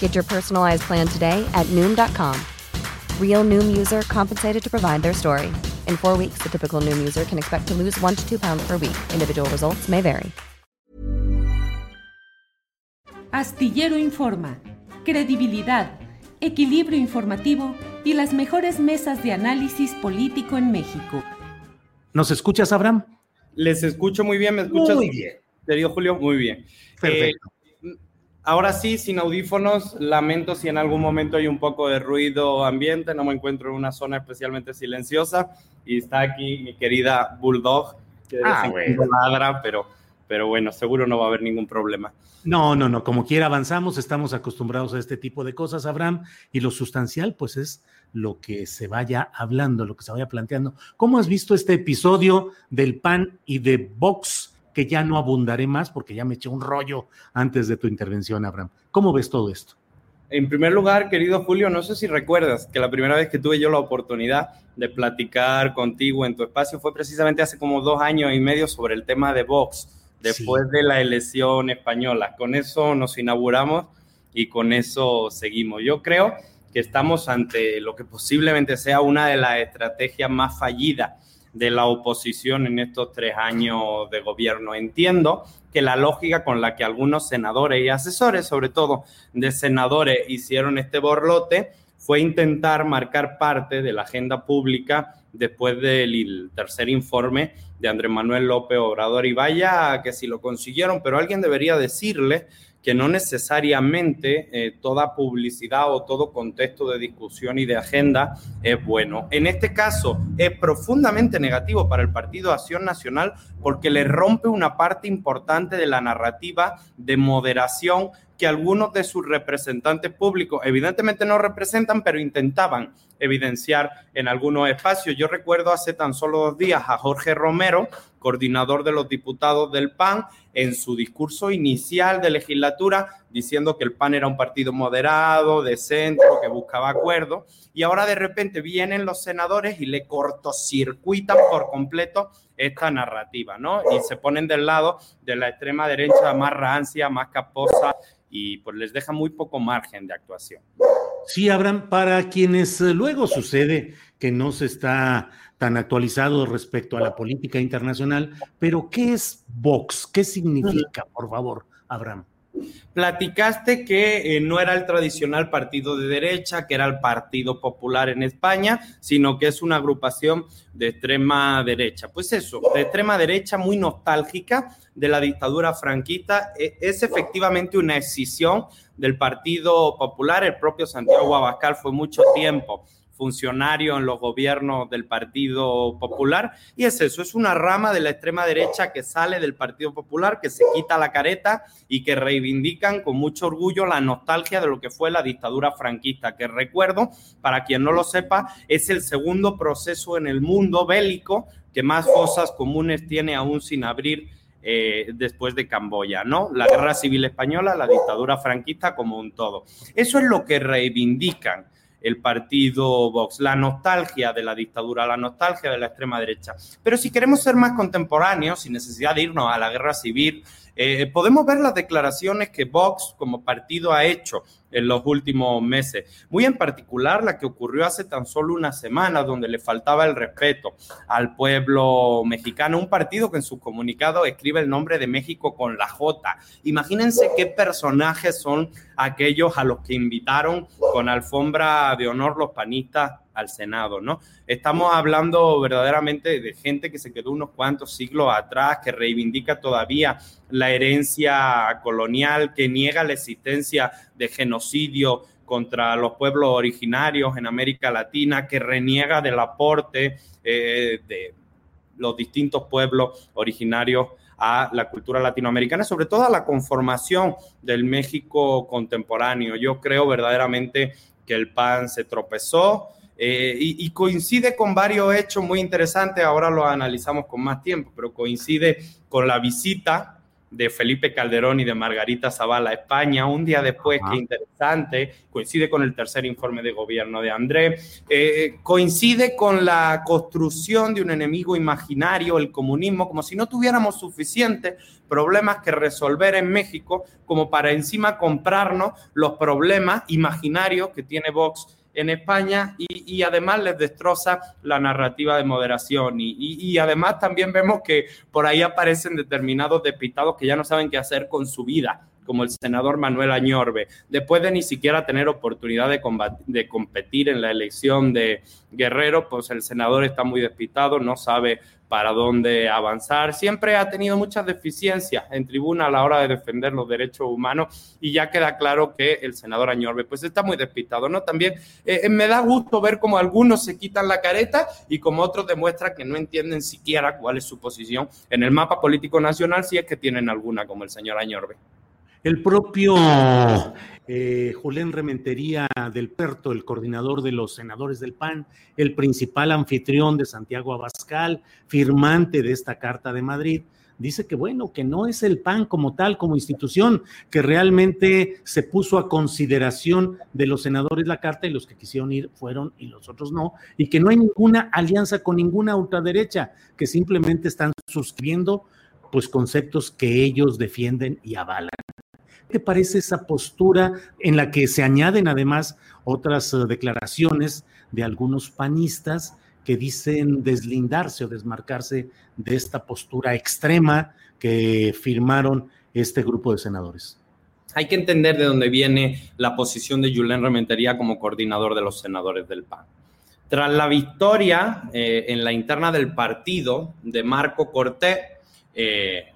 Get your personalized plan today at Noom.com. Real Noom user compensated to provide their story. In four weeks, the typical Noom user can expect to lose one to two pounds per week. Individual results may vary. Astillero Informa, credibilidad, equilibrio informativo y las mejores mesas de análisis político en México. ¿Nos escuchas, Abraham? Les escucho muy bien, ¿me escuchas? Muy bien. Querido Julio, muy bien. Perfecto. Eh, ahora sí, sin audífonos, lamento si en algún momento hay un poco de ruido ambiente, no me encuentro en una zona especialmente silenciosa y está aquí mi querida Bulldog, que de Ah, vez en cuando ladra, pero, pero bueno, seguro no va a haber ningún problema. No, no, no, como quiera avanzamos, estamos acostumbrados a este tipo de cosas, Abraham, y lo sustancial, pues es lo que se vaya hablando, lo que se vaya planteando. ¿Cómo has visto este episodio del PAN y de Vox, que ya no abundaré más porque ya me eché un rollo antes de tu intervención, Abraham? ¿Cómo ves todo esto? En primer lugar, querido Julio, no sé si recuerdas que la primera vez que tuve yo la oportunidad de platicar contigo en tu espacio fue precisamente hace como dos años y medio sobre el tema de Vox, después de la elección española. Con eso nos inauguramos y con eso seguimos. Yo creo que estamos ante lo que posiblemente sea una de las estrategias más fallidas de la oposición en estos tres años de gobierno. Entiendo que la lógica con la que algunos senadores y asesores, sobre todo de senadores, hicieron este borlote fue intentar marcar parte de la agenda pública después del tercer informe de Andrés Manuel López Obrador. Y vaya que si lo consiguieron, pero alguien debería decirle que no necesariamente eh, toda publicidad o todo contexto de discusión y de agenda es bueno. En este caso es profundamente negativo para el Partido Acción Nacional porque le rompe una parte importante de la narrativa de moderación que algunos de sus representantes públicos evidentemente no representan, pero intentaban evidenciar en algunos espacios. Yo recuerdo hace tan solo dos días a Jorge Romero, coordinador de los diputados del PAN, en su discurso inicial de legislatura, diciendo que el PAN era un partido moderado, de centro, que buscaba acuerdo, y ahora de repente vienen los senadores y le cortocircuitan por completo esta narrativa, ¿no? Y se ponen del lado de la extrema derecha más rancia, más caposa, y pues les deja muy poco margen de actuación. Sí, Abraham, para quienes luego sucede que no se está tan actualizado respecto a la política internacional, pero ¿qué es Vox? ¿Qué significa, por favor, Abraham? Platicaste que eh, no era el tradicional partido de derecha, que era el Partido Popular en España, sino que es una agrupación de extrema derecha. Pues eso, de extrema derecha muy nostálgica de la dictadura franquista, e- es efectivamente una escisión del Partido Popular. El propio Santiago Abascal fue mucho tiempo funcionario en los gobiernos del Partido Popular. Y es eso, es una rama de la extrema derecha que sale del Partido Popular, que se quita la careta y que reivindican con mucho orgullo la nostalgia de lo que fue la dictadura franquista, que recuerdo, para quien no lo sepa, es el segundo proceso en el mundo bélico que más fosas comunes tiene aún sin abrir eh, después de Camboya, ¿no? La guerra civil española, la dictadura franquista como un todo. Eso es lo que reivindican el partido Vox, la nostalgia de la dictadura, la nostalgia de la extrema derecha. Pero si queremos ser más contemporáneos, sin necesidad de irnos a la guerra civil, Eh, podemos ver las declaraciones que Vox como partido ha hecho en los últimos meses. Muy en particular la que ocurrió hace tan solo una semana, donde le faltaba el respeto al pueblo mexicano. Un partido que en su comunicado escribe el nombre de México con la J. Imagínense qué personajes son aquellos a los que invitaron con alfombra de honor los panistas al Senado, ¿no? Estamos hablando verdaderamente de gente que se quedó unos cuantos siglos atrás, que reivindica todavía la herencia colonial, que niega la existencia de genocidio contra los pueblos originarios en América Latina, que reniega del aporte eh, de los distintos pueblos originarios a la cultura latinoamericana, sobre todo a la conformación del México contemporáneo. Yo creo verdaderamente que el PAN se tropezó, eh, y, coincide con varios hechos muy interesantes, ahora lo analizamos con más tiempo, pero coincide con la visita de Felipe Calderón y de Margarita Zavala a España, un día después, qué interesante, coincide con el tercer informe de gobierno de André, eh, coincide con la construcción de un enemigo imaginario, el comunismo, como si no tuviéramos suficientes problemas que resolver en México como para encima comprarnos los problemas imaginarios que tiene Vox en España y, además les destroza la narrativa de moderación. Y, y, además también vemos que por ahí aparecen determinados despistados que ya no saben qué hacer con su vida como el senador Manuel Añorbe, después de ni siquiera tener oportunidad de, de competir en la elección de Guerrero, pues el senador está muy despistado, no sabe para dónde avanzar. Siempre ha tenido muchas deficiencias en tribuna a la hora de defender los derechos humanos y ya queda claro que el senador Añorbe pues está muy despistado, ¿no? También eh, eh, me da gusto ver cómo algunos se quitan la careta y como otros demuestran que no entienden siquiera cuál es su posición en el mapa político nacional, si es que tienen alguna, como el señor Añorbe. El propio eh, Julián Rementería del Perto, el coordinador de los senadores del PAN, el principal anfitrión de Santiago Abascal, firmante de esta Carta de Madrid, dice que bueno, que no es el PAN como tal, como institución, que realmente se puso a consideración de los senadores la carta y los que quisieron ir fueron y los otros no, y que no hay ninguna alianza con ninguna ultraderecha, que simplemente están suscribiendo pues conceptos que ellos defienden y avalan te parece esa postura en la que se añaden además otras eh, declaraciones de algunos panistas que dicen deslindarse o desmarcarse de esta postura extrema que firmaron este grupo de senadores? Hay que entender de dónde viene la posición de Julen Rementería como coordinador de los senadores del PAN. Tras la victoria eh, en la interna del partido de Marco Cortés, eh,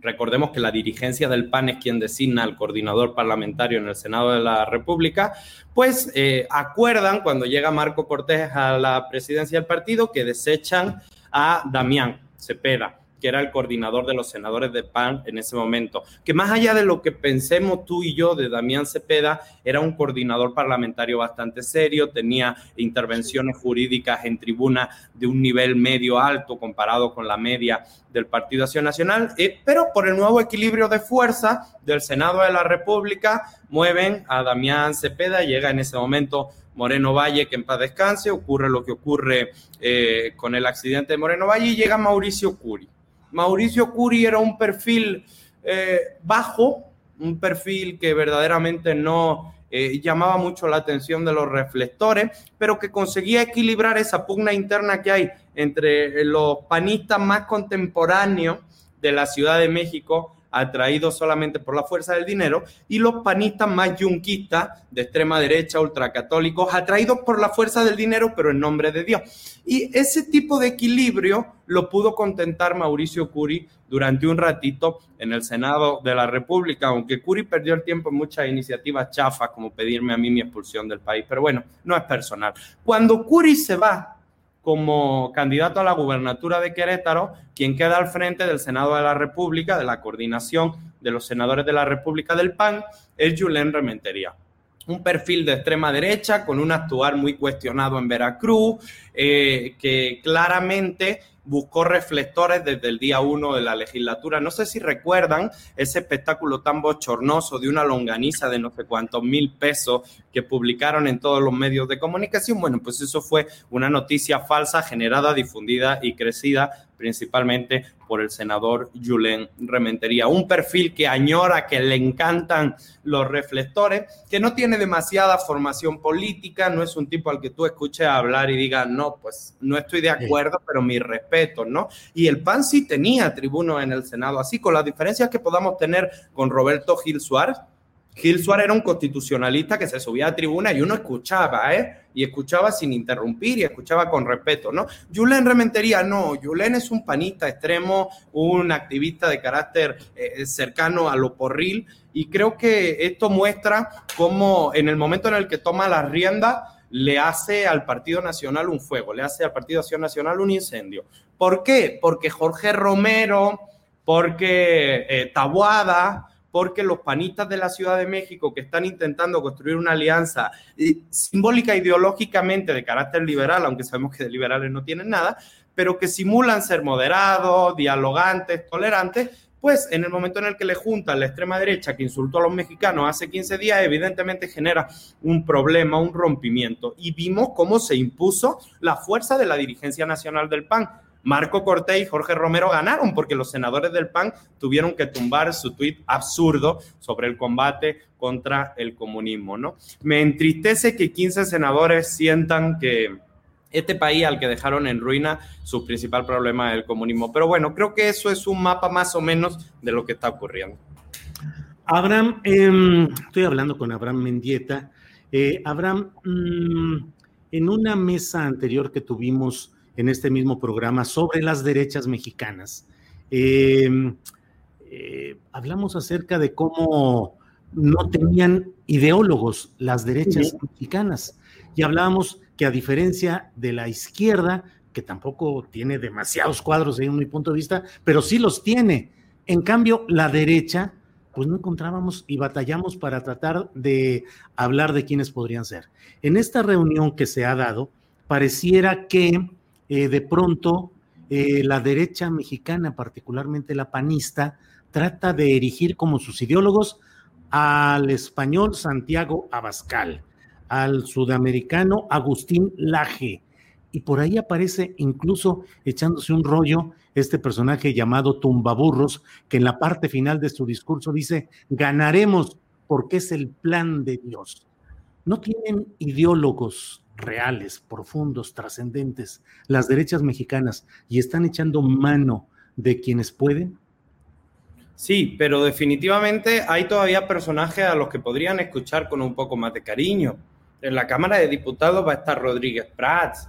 Recordemos que la dirigencia del PAN es quien designa al coordinador parlamentario en el Senado de la República, pues eh, acuerdan cuando llega Marco Cortés a la presidencia del partido que desechan a Damián Cepeda que era el coordinador de los senadores de PAN en ese momento, que más allá de lo que pensemos tú y yo de Damián Cepeda, era un coordinador parlamentario bastante serio, tenía intervenciones jurídicas en tribuna de un nivel medio alto comparado con la media del Partido Acción Nacional, eh, pero por el nuevo equilibrio de fuerza del Senado de la República, mueven a Damián Cepeda, llega en ese momento Moreno Valle, que en paz descanse, ocurre lo que ocurre eh, con el accidente de Moreno Valle y llega Mauricio Curi. Mauricio Curi era un perfil eh, bajo, un perfil que verdaderamente no eh, llamaba mucho la atención de los reflectores, pero que conseguía equilibrar esa pugna interna que hay entre los panistas más contemporáneos de la Ciudad de México atraídos solamente por la fuerza del dinero, y los panistas más yunquistas de extrema derecha, ultracatólicos, atraídos por la fuerza del dinero, pero en nombre de Dios. Y ese tipo de equilibrio lo pudo contentar Mauricio Curi durante un ratito en el Senado de la República, aunque Curi perdió el tiempo en muchas iniciativas chafas, como pedirme a mí mi expulsión del país, pero bueno, no es personal. Cuando Curi se va como candidato a la gubernatura de Querétaro, quien queda al frente del Senado de la República, de la coordinación de los senadores de la República del PAN, es Julen Rementería. Un perfil de extrema derecha con un actuar muy cuestionado en Veracruz, eh, que claramente buscó reflectores desde el día uno de la legislatura. No sé si recuerdan ese espectáculo tan bochornoso de una longaniza de no sé cuántos mil pesos que publicaron en todos los medios de comunicación. Bueno, pues eso fue una noticia falsa generada, difundida y crecida principalmente por el senador Julen Rementería. Un perfil que añora, que le encantan los reflectores, que no tiene demasiada formación política, no es un tipo al que tú escuches hablar y digas, no, pues no estoy de acuerdo, pero mi respeto, ¿no? Y el PAN sí tenía tribuno en el Senado, así con las diferencias que podamos tener con Roberto Gil Suárez, Gil Suárez era un constitucionalista que se subía a tribuna y uno escuchaba, ¿eh? Y escuchaba sin interrumpir y escuchaba con respeto, ¿no? Julen Rementería, no, Julen es un panista extremo, un activista de carácter eh, cercano a lo porril y creo que esto muestra cómo en el momento en el que toma la rienda le hace al Partido Nacional un fuego, le hace al Partido Acción Nacional un incendio. ¿Por qué? Porque Jorge Romero, porque eh, Tabuada, porque los panistas de la Ciudad de México que están intentando construir una alianza simbólica ideológicamente de carácter liberal, aunque sabemos que de liberales no tienen nada, pero que simulan ser moderados, dialogantes, tolerantes, pues en el momento en el que le juntan la extrema derecha que insultó a los mexicanos hace 15 días, evidentemente genera un problema, un rompimiento. Y vimos cómo se impuso la fuerza de la dirigencia nacional del PAN Marco Cortés y Jorge Romero ganaron porque los senadores del PAN tuvieron que tumbar su tuit absurdo sobre el combate contra el comunismo, ¿no? Me entristece que 15 senadores sientan que este país al que dejaron en ruina su principal problema es el comunismo. Pero bueno, creo que eso es un mapa más o menos de lo que está ocurriendo. Abraham, em, estoy hablando con Abraham Mendieta. Eh, Abraham, mm, en una mesa anterior que tuvimos en este mismo programa sobre las derechas mexicanas. Em, eh, hablamos acerca de cómo no tenían ideólogos las derechas mexicanas y hablábamos que a diferencia de la izquierda, que tampoco tiene demasiados cuadros en mi punto de vista, pero sí los tiene. En cambio, la derecha, pues no encontrábamos y batallamos para tratar de hablar de quiénes podrían ser. En esta reunión que se ha dado, pareciera que eh, de pronto eh, la derecha mexicana, particularmente la panista, trata de erigir como sus ideólogos al español Santiago Abascal, al sudamericano Agustín Laje, y por ahí aparece incluso echándose un rollo este personaje llamado Tumbaburros, que en la parte final de su discurso dice, ganaremos porque es el plan de Dios. No tienen ideólogos reales, profundos, trascendentes, las derechas mexicanas, y están echando mano de quienes pueden? Sí, pero definitivamente hay todavía personajes a los que podrían escuchar con un poco más de cariño. En la Cámara de Diputados va a estar Rodríguez Prats.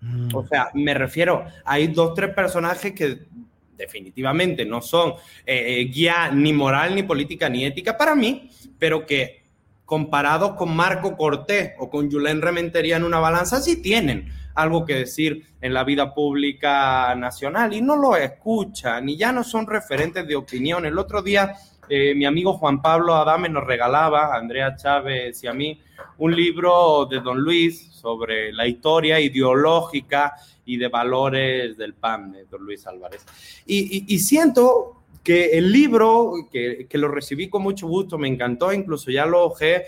Mm. O sea, me refiero, hay dos, tres personajes que definitivamente no son eh, eh, guía ni moral, ni política, ni ética para mí, pero que comparados con Marco Cortés o con Julen Rementería en una balanza, sí tienen algo que decir en la vida pública nacional y no lo escuchan y ya no son referentes de opinión. El otro día eh, mi amigo Juan Pablo Adame nos regalaba, a Andrea Chávez y a mí, un libro de Don Luis sobre la historia ideológica y de valores del PAN de Don Luis Álvarez. Y, y siento que el libro, que, lo recibí con mucho gusto, me encantó, incluso ya lo ojé,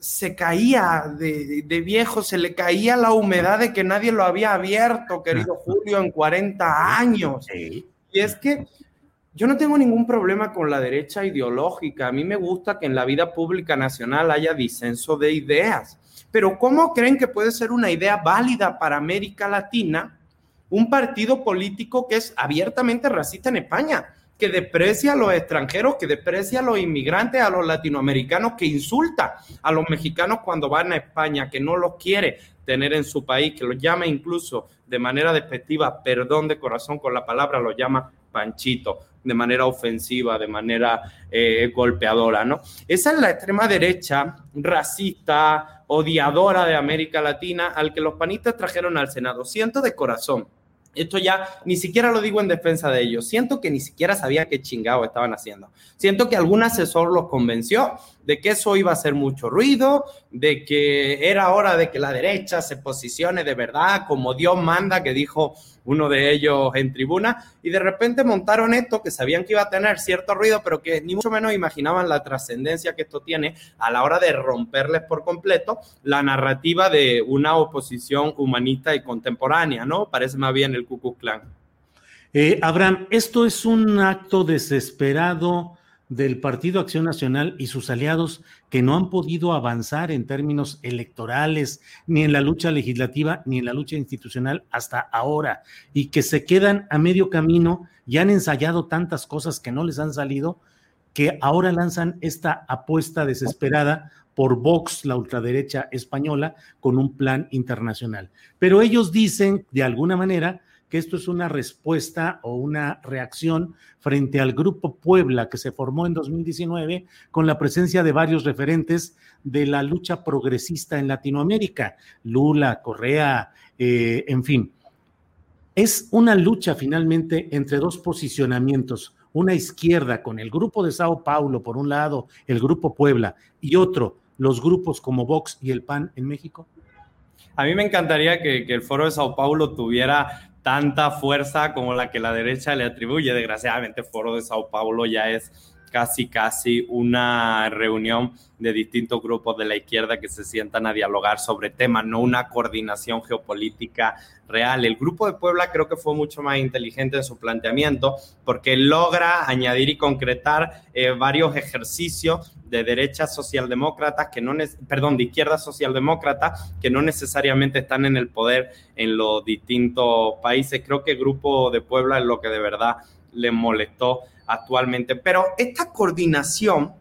se caía de, viejo, se le caía la humedad de que nadie lo había abierto, querido Julio, en 40 años. Y es que yo no tengo ningún problema con la derecha ideológica. A mí me gusta que en la vida pública nacional haya disenso de ideas. Pero ¿cómo creen que puede ser una idea válida para América Latina un partido político que es abiertamente racista en España? Que desprecia a los extranjeros, que desprecia a los inmigrantes, a los latinoamericanos, que insulta a los mexicanos cuando van a España, que no los quiere tener en su país, que los llama incluso de manera despectiva, perdón de corazón con la palabra, los llama panchito, de manera ofensiva, de manera eh, golpeadora, ¿no? Esa es la extrema derecha racista, odiadora de América Latina, al que los panistas trajeron al Senado. Siento de corazón Esto ya ni siquiera lo digo en defensa de ellos. Siento que ni siquiera sabía qué chingado estaban haciendo. Siento que algún asesor los convenció de que eso iba a hacer mucho ruido, de que era hora de que la derecha se posicione de verdad como Dios manda, que dijo uno de ellos en tribuna, y de repente montaron esto que sabían que iba a tener cierto ruido, pero que ni mucho menos imaginaban la trascendencia que esto tiene a la hora de romperles por completo la narrativa de una oposición humanista y contemporánea, ¿no? Parece más bien el Ku Klux Klan. Eh, Abraham, esto es un acto desesperado del Partido Acción Nacional y sus aliados que no han podido avanzar en términos electorales, ni en la lucha legislativa, ni en la lucha institucional hasta ahora, y que se quedan a medio camino y han ensayado tantas cosas que no les han salido, que ahora lanzan esta apuesta desesperada por Vox, la ultraderecha española, con un plan internacional. Pero ellos dicen, de alguna manera, que esto es una respuesta o una reacción frente al Grupo Puebla que se formó en 2019 con la presencia de varios referentes de la lucha progresista en Latinoamérica, Lula, Correa, eh, en fin. Es una lucha finalmente entre dos posicionamientos, una izquierda con el Grupo de Sao Paulo por un lado, el Grupo Puebla, y otro, los grupos como Vox y el PAN en México. A mí me encantaría que, que, el Foro de Sao Paulo tuviera tanta fuerza como la que la derecha le atribuye. Desgraciadamente, Foro de Sao Paulo ya es casi, casi una reunión de distintos grupos de la izquierda que se sientan a dialogar sobre temas, no una coordinación geopolítica real. El grupo de Puebla creo que fue mucho más inteligente en su planteamiento porque logra añadir y concretar eh, varios ejercicios de derecha socialdemócratas que no, perdón, de izquierda socialdemócrata que no necesariamente están en el poder en los distintos países. Creo que el grupo de Puebla es lo que de verdad les molestó actualmente. Pero esta coordinación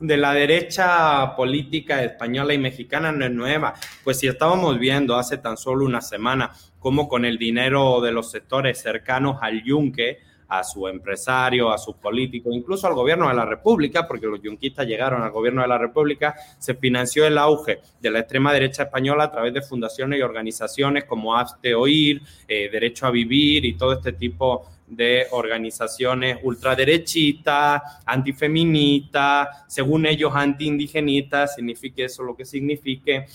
de la derecha política española y mexicana no es nueva, pues si estábamos viendo hace tan solo una semana cómo con el dinero de los sectores cercanos al yunque, a su empresario, a sus políticos, incluso al gobierno de la República, porque los yunquistas llegaron al gobierno de la República, se financió el auge de la extrema derecha española a través de fundaciones y organizaciones como Hazte Oír, eh, Derecho a Vivir y todo este tipo de organizaciones ultraderechistas, antifeministas, según ellos antiindigenitas, signifique eso lo que signifique.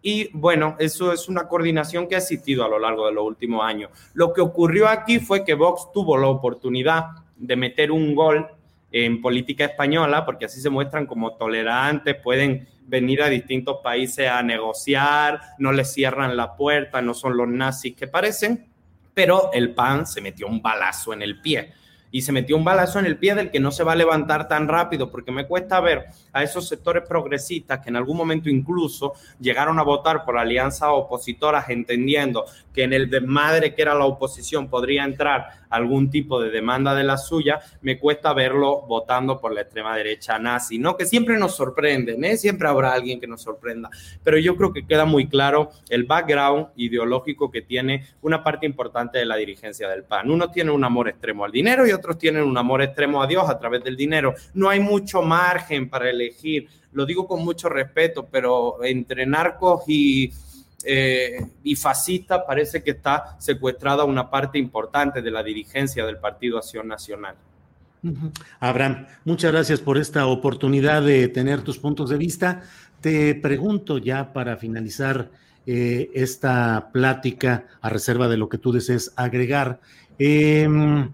Y bueno, eso es una coordinación que ha existido a lo largo de los últimos años. Lo que ocurrió aquí fue que Vox tuvo la oportunidad de meter un gol en política española, porque así se muestran como tolerantes, pueden venir a distintos países a negociar, no les cierran la puerta, no son los nazis que parecen pero el PAN se metió un balazo en el pie. Y se metió un balazo en el pie del que no se va a levantar tan rápido, porque me cuesta ver a esos sectores progresistas que en algún momento incluso llegaron a votar por alianzas opositoras, entendiendo que en el desmadre que era la oposición podría entrar algún tipo de demanda de la suya, me cuesta verlo votando por la extrema derecha nazi, ¿no? Que siempre nos sorprenden, ¿eh? Siempre habrá alguien que nos sorprenda, pero yo creo que queda muy claro el background ideológico que tiene una parte importante de la dirigencia del PAN. Uno tiene un amor extremo al dinero y otros tienen un amor extremo a Dios a través del dinero. No hay mucho margen para elegir, lo digo con mucho respeto, pero entre narcos y, eh, y fascistas parece que está secuestrada una parte importante de la dirigencia del Partido Acción Nacional. Abraham, muchas gracias por esta oportunidad de tener tus puntos de vista. Te pregunto ya para finalizar eh, esta plática, a reserva de lo que tú desees agregar. Em,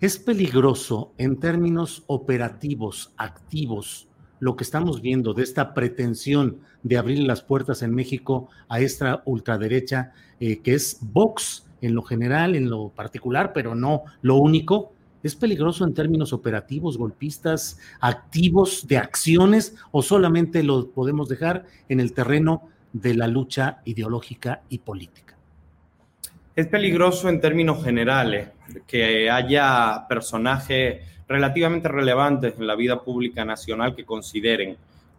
es peligroso en términos operativos, activos, lo que estamos viendo de esta pretensión de abrir las puertas en México a esta ultraderecha, eh, que es Vox en lo general, en lo particular, pero no lo único. ¿Es peligroso en términos operativos, golpistas, activos de acciones o solamente lo podemos dejar en el terreno de la lucha ideológica y política? Es peligroso en términos generales que haya personajes relativamente relevantes en la vida pública nacional que consideren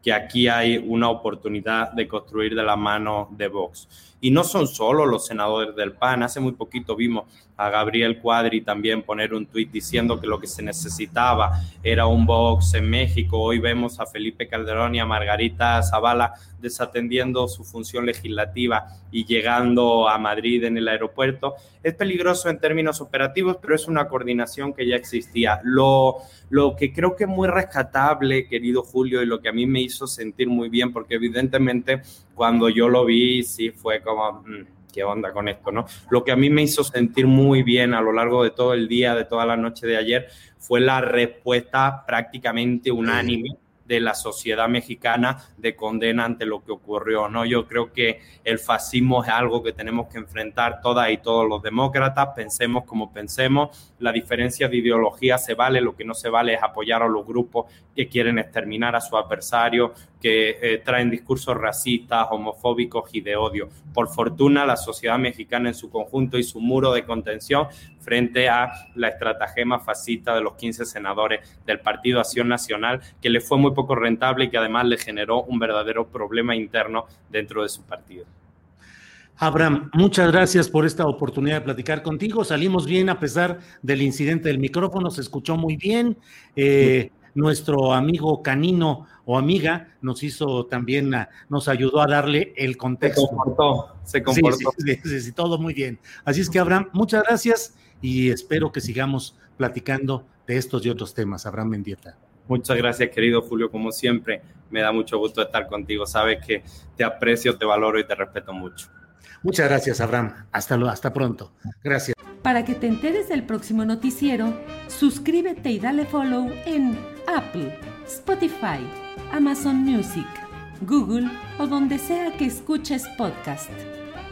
que aquí hay una oportunidad de construir de la mano de Vox. Y no son solo los senadores del PAN. Hace muy poquito vimos a Gabriel Cuadri también poner un tuit diciendo que lo que se necesitaba era un box en México. Hoy vemos a Felipe Calderón y a Margarita Zavala desatendiendo su función legislativa y llegando a Madrid en el aeropuerto. Es peligroso en términos operativos, pero es una coordinación que ya existía. Lo, lo que creo que es muy rescatable, querido Julio, y lo que a mí me hizo sentir muy bien, porque evidentemente cuando yo lo vi, sí fue como... Mm, qué onda con esto, ¿no? Lo que a mí me hizo sentir muy bien a lo largo de todo el día, de toda la noche de ayer, fue la respuesta prácticamente unánime de la sociedad mexicana de condena ante lo que ocurrió. ¿no? Yo creo que el fascismo es algo que tenemos que enfrentar todas y todos los demócratas, pensemos como pensemos, la diferencia de ideología se vale, lo que no se vale es apoyar a los grupos que quieren exterminar a su adversario, que eh, traen discursos racistas, homofóbicos y de odio. Por fortuna, la sociedad mexicana en su conjunto y su muro de contención frente a la estratagema fascista de los 15 senadores del Partido Acción Nacional, que le fue muy poco rentable y que además le generó un verdadero problema interno dentro de su partido. Abraham, muchas gracias por esta oportunidad de platicar contigo. Salimos bien a pesar del incidente del micrófono, se escuchó muy bien. Eh, nuestro amigo canino o amiga nos hizo también, nos ayudó a darle el contexto. Se comportó, se comportó. Sí, sí, todo muy bien. Así es que, Abraham, muchas gracias y espero que sigamos platicando de estos y otros temas. Abraham Mendieta. Muchas gracias, querido Julio. Como siempre, me da mucho gusto estar contigo. Sabes que te aprecio, te valoro y te respeto mucho. Muchas gracias, Abraham. Hasta, hasta pronto. Gracias. Para que te enteres del próximo noticiero, suscríbete y dale follow en Apple, Spotify, Amazon Music, Google o donde sea que escuches podcast.